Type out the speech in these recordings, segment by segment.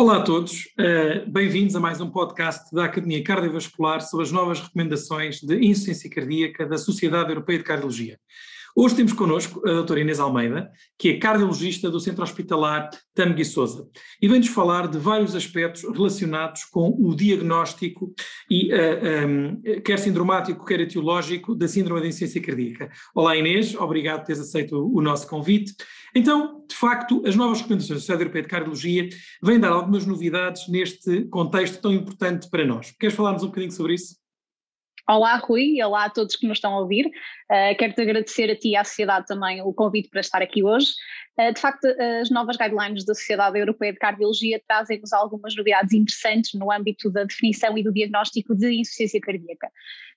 Olá a todos, uh, bem-vindos a mais um podcast da Academia Cardiovascular sobre as novas recomendações de insuficiência cardíaca da Sociedade Europeia de Cardiologia. Hoje temos connosco a doutora Inês Almeida, que é cardiologista do Centro Hospitalar Tamegui Souza, e vem-nos falar de vários aspectos relacionados com o diagnóstico, e, uh, eh, um, eh, quer sindromático, quer etiológico, da síndrome da insuficiência cardíaca. Olá Inês, obrigado por teres aceito o nosso convite. Então, de facto, as novas recomendações da Sociedade Europeia de Cardiologia vêm dar algumas novidades neste contexto tão importante para nós. Queres falar-nos um bocadinho sobre isso? Olá, Rui, olá a todos que nos estão a ouvir. Uh, Quero-te agradecer a ti e à sociedade também o convite para estar aqui hoje. Uh, de facto, as novas guidelines da Sociedade Europeia de Cardiologia trazem-nos algumas novidades interessantes no âmbito da definição e do diagnóstico de insuficiência cardíaca.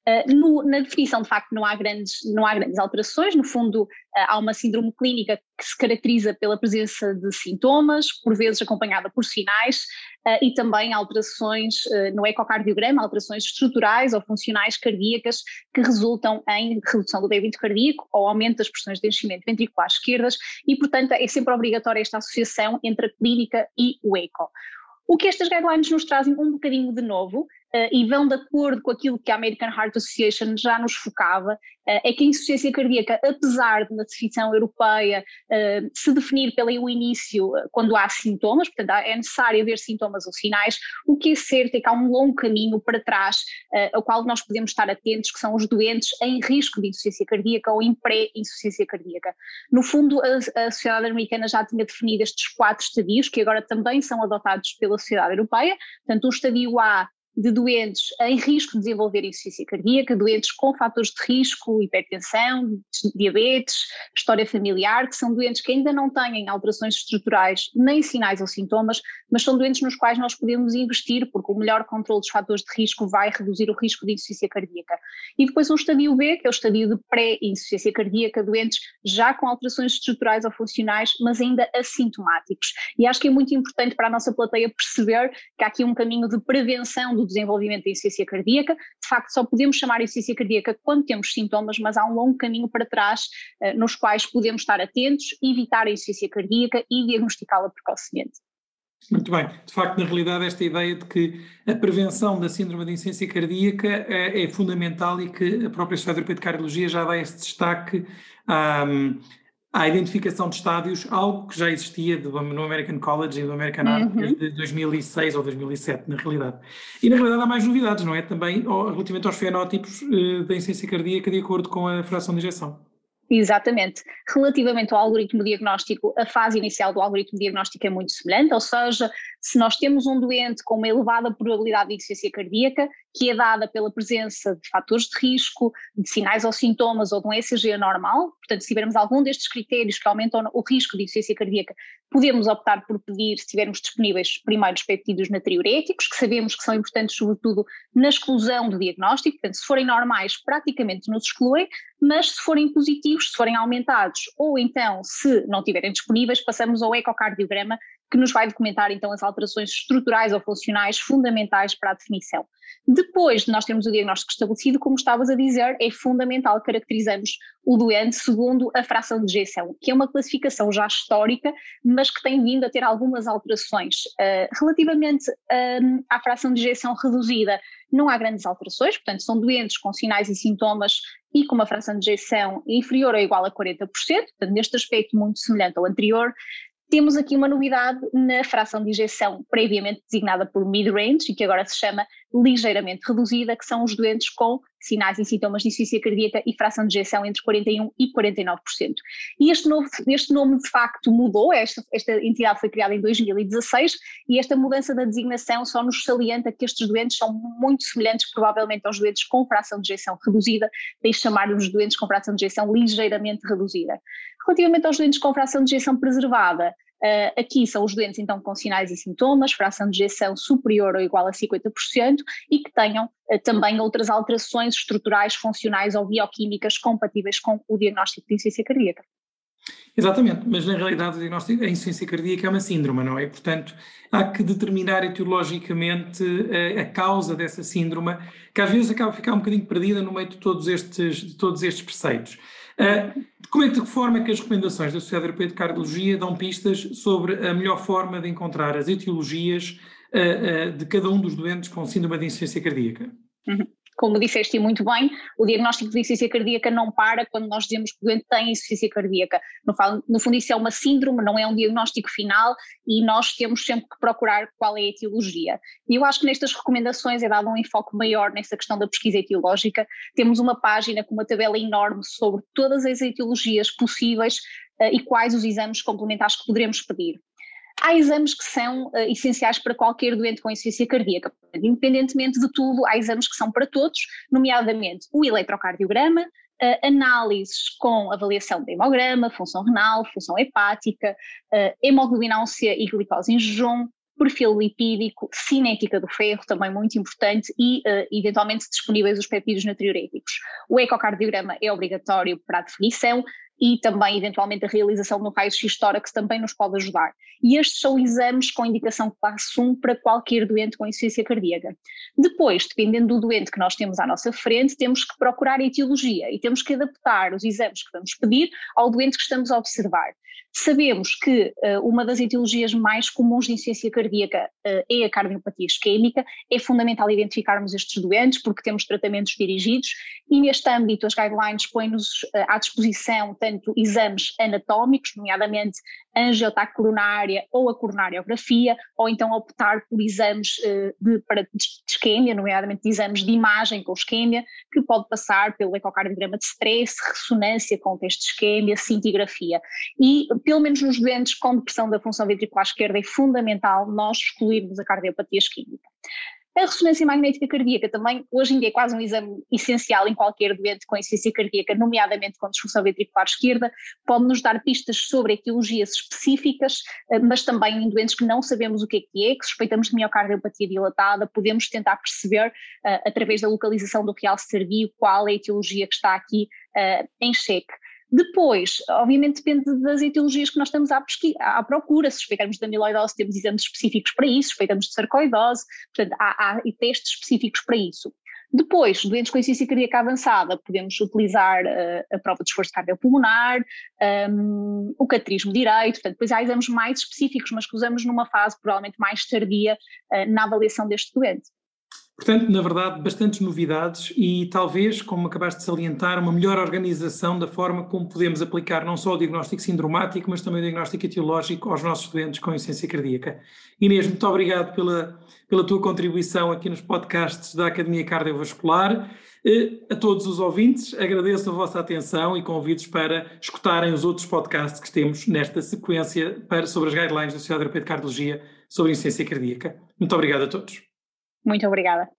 Uh, no, na definição, de facto, não há grandes, não há grandes alterações. No fundo, uh, há uma síndrome clínica que se caracteriza pela presença de sintomas, por vezes acompanhada por sinais, e também alterações no ecocardiograma, alterações estruturais ou funcionais cardíacas que resultam em redução do débito cardíaco ou aumento das pressões de enchimento ventricular esquerdas, e, portanto, é sempre obrigatória esta associação entre a clínica e o eco. O que estas guidelines nos trazem um bocadinho de novo uh, e vão de acordo com aquilo que a American Heart Association já nos focava, uh, é que a insuficiência cardíaca, apesar de na definição europeia uh, se definir pelo início quando há sintomas, portanto é necessário haver sintomas ou sinais, o que é certo é que há um longo caminho para trás ao qual nós podemos estar atentos, que são os doentes em risco de insuficiência cardíaca ou em pré-insuficiência cardíaca. No fundo, a, a sociedade americana já tinha definido estes quatro estadios, que agora também são adotados pela sociedade europeia, portanto o estadio A de doentes em risco de desenvolver insuficiência cardíaca, doentes com fatores de risco, hipertensão, diabetes, história familiar, que são doentes que ainda não têm alterações estruturais nem sinais ou sintomas, mas são doentes nos quais nós podemos investir, porque o melhor controle dos fatores de risco vai reduzir o risco de insuficiência cardíaca. E depois um estadio B, que é o estadio de pré-insuficiência cardíaca, doentes já com alterações estruturais ou funcionais, mas ainda assintomáticos. E acho que é muito importante para a nossa plateia perceber que há aqui um caminho de prevenção do do desenvolvimento da insuficiência cardíaca. De facto, só podemos chamar insuficiência cardíaca quando temos sintomas, mas há um longo caminho para trás uh, nos quais podemos estar atentos, evitar a insuficiência cardíaca e diagnosticá-la precocemente. Muito bem. De facto, na realidade, esta ideia de que a prevenção da síndrome de insuficiência cardíaca é, é fundamental e que a própria Sociedade Europeia de Cardiologia já dá esse destaque um, à identificação de estádios, algo que já existia do, no American College e do American uhum. desde 2006 ou 2007, na realidade. E na realidade há mais novidades, não é? Também relativamente aos fenótipos uh, da insuficiência cardíaca de acordo com a fração de injeção. Exatamente. Relativamente ao algoritmo diagnóstico, a fase inicial do algoritmo diagnóstico é muito semelhante, ou seja, se nós temos um doente com uma elevada probabilidade de insuficiência cardíaca, que é dada pela presença de fatores de risco, de sinais ou sintomas ou de um ECG anormal, portanto, se tivermos algum destes critérios que aumentam o risco de insuficiência cardíaca, podemos optar por pedir, se tivermos disponíveis, primeiros peptídeos natriuréticos, que sabemos que são importantes sobretudo na exclusão do diagnóstico, portanto, se forem normais, praticamente nos excluem, mas se forem positivos, se forem aumentados, ou então, se não tiverem disponíveis, passamos ao ecocardiograma, que nos vai documentar então as alterações estruturais ou funcionais fundamentais para a definição. Depois de nós termos o diagnóstico estabelecido, como estavas a dizer, é fundamental caracterizarmos o doente segundo a fração de ejeção, que é uma classificação já histórica, mas que tem vindo a ter algumas alterações. Uh, relativamente uh, à fração de ejeção reduzida, não há grandes alterações, portanto, são doentes com sinais e sintomas e com uma fração de ejeção inferior ou igual a 40%, portanto, neste aspecto muito semelhante ao anterior. Temos aqui uma novidade na fração de injeção previamente designada por mid-range e que agora se chama ligeiramente reduzida, que são os doentes com sinais e sintomas de insuficiência cardíaca e fração de injeção entre 41% e 49%. E este, novo, este nome de facto mudou, esta, esta entidade foi criada em 2016 e esta mudança da designação só nos salienta que estes doentes são muito semelhantes provavelmente aos doentes com fração de injeção reduzida, daí chamar-nos doentes com fração de injeção ligeiramente reduzida. Relativamente aos doentes com fração de injeção preservada, Uh, aqui são os doentes então com sinais e sintomas, fração de ejeção superior ou igual a 50% e que tenham uh, também outras alterações estruturais, funcionais ou bioquímicas compatíveis com o diagnóstico de insuficiência cardíaca. Exatamente, mas na realidade o diagnóstico, a insuficiência cardíaca é uma síndrome, não é? Portanto, há que determinar etiologicamente a, eh, a, causa dessa síndrome, que às vezes acaba a ficar um bocadinho perdida no meio de todos estes, de todos estes preceitos. Uh, como é que, de forma é que as recomendações da Sociedade Europeia de Cardiologia dão pistas sobre a melhor forma de encontrar as etiologias uh, de cada um dos doentes com síndrome de insuficiência cardíaca? Uhum como disseste muito bem, o diagnóstico de insuficiência cardíaca não para quando nós dizemos que o doente tem insuficiência cardíaca. No, fundo, isso é uma síndrome, não é um diagnóstico final e nós temos sempre que procurar qual é a etiologia. E eu acho que nestas recomendações é dado um enfoque maior nessa questão da pesquisa etiológica. Temos uma página com uma tabela enorme sobre todas as etiologias possíveis uh, e quais os exames complementares que poderemos pedir. Há exames que são uh, essenciais para qualquer doente com insuficiência cardíaca. Independentemente de tudo, há exames que são para todos, nomeadamente o eletrocardiograma, uh, análises com avaliação de hemograma, função renal, função hepática, uh, e glicose em jejum, perfil lipídico, cinética do ferro, também muito importante, e uh, eventualmente disponíveis os peptídeos natriuréticos. O ecocardiograma é obrigatório para a definição, e também, eventualmente, a realização no raio-x tórax também nos pode ajudar. E estes são exames com indicação classe 1 para qualquer doente com insuficiência cardíaca. Depois, dependendo do doente que nós temos à nossa frente, temos que procurar a etiologia e temos que adaptar os exames que vamos pedir ao doente que estamos a observar. Sabemos que uh, uma das etiologias mais comuns de insuficiência cardíaca uh, é a cardiopatia isquémica, é fundamental identificarmos estes doentes porque temos tratamentos dirigidos e neste âmbito as guidelines põem-nos uh, à disposição tanto exames anatómicos, nomeadamente angiotaque coronária ou a coronariografia, ou então optar por exames de, para de nomeadamente exames de imagem com isquémia, que pode passar pelo ecocardiograma de stress, ressonância com teste de isquémia, cintigrafia. E pelo menos nos doentes com depressão da função ventricular esquerda, é fundamental nós excluirmos a cardiopatia isquémica. A ressonância magnética cardíaca também, hoje em dia, é quase um exame essencial em qualquer doente com insuficiência cardíaca, nomeadamente com disfunção ventricular esquerda, pode nos dar pistas sobre etiologias específicas, eh, mas também em doentes que não sabemos o que é que é, que suspeitamos de miocardiopatia dilatada, podemos tentar perceber, uh, através da localização do realce tardio, qual é a etiologia que está aqui uh, em xeque. Depois, obviamente depende das etiologias que nós estamos à, à procura, se suspeitarmos de amiloidose temos exames específicos para isso, suspeitamos de sarcoidose, portanto há, há testes específicos para isso. Depois, doentes com insuficiência cardíaca avançada, podemos utilizar uh, a prova de esforço cardiopulmonar, um, o cateterismo direito, portanto, depois há exames mais específicos, mas que usamos numa fase provavelmente mais tardia uh, na avaliação deste doente. Portanto, na verdade, bastantes novidades e talvez, como acabaste de salientar, uma melhor organização da forma como podemos aplicar não só o diagnóstico sindromático, mas também o diagnóstico etiológico aos nossos doentes com insuficiência cardíaca. Inês, muito obrigado pela, pela tua contribuição aqui nos podcasts da Academia Cardiovascular. Eh, a todos os ouvintes, agradeço a vossa atenção e convido-os para escutarem os outros podcasts que temos nesta sequência para, sobre as guidelines da Sociedade Europeia de Cardiologia sobre insuficiência cardíaca. Muito obrigado a todos. Muito obrigada.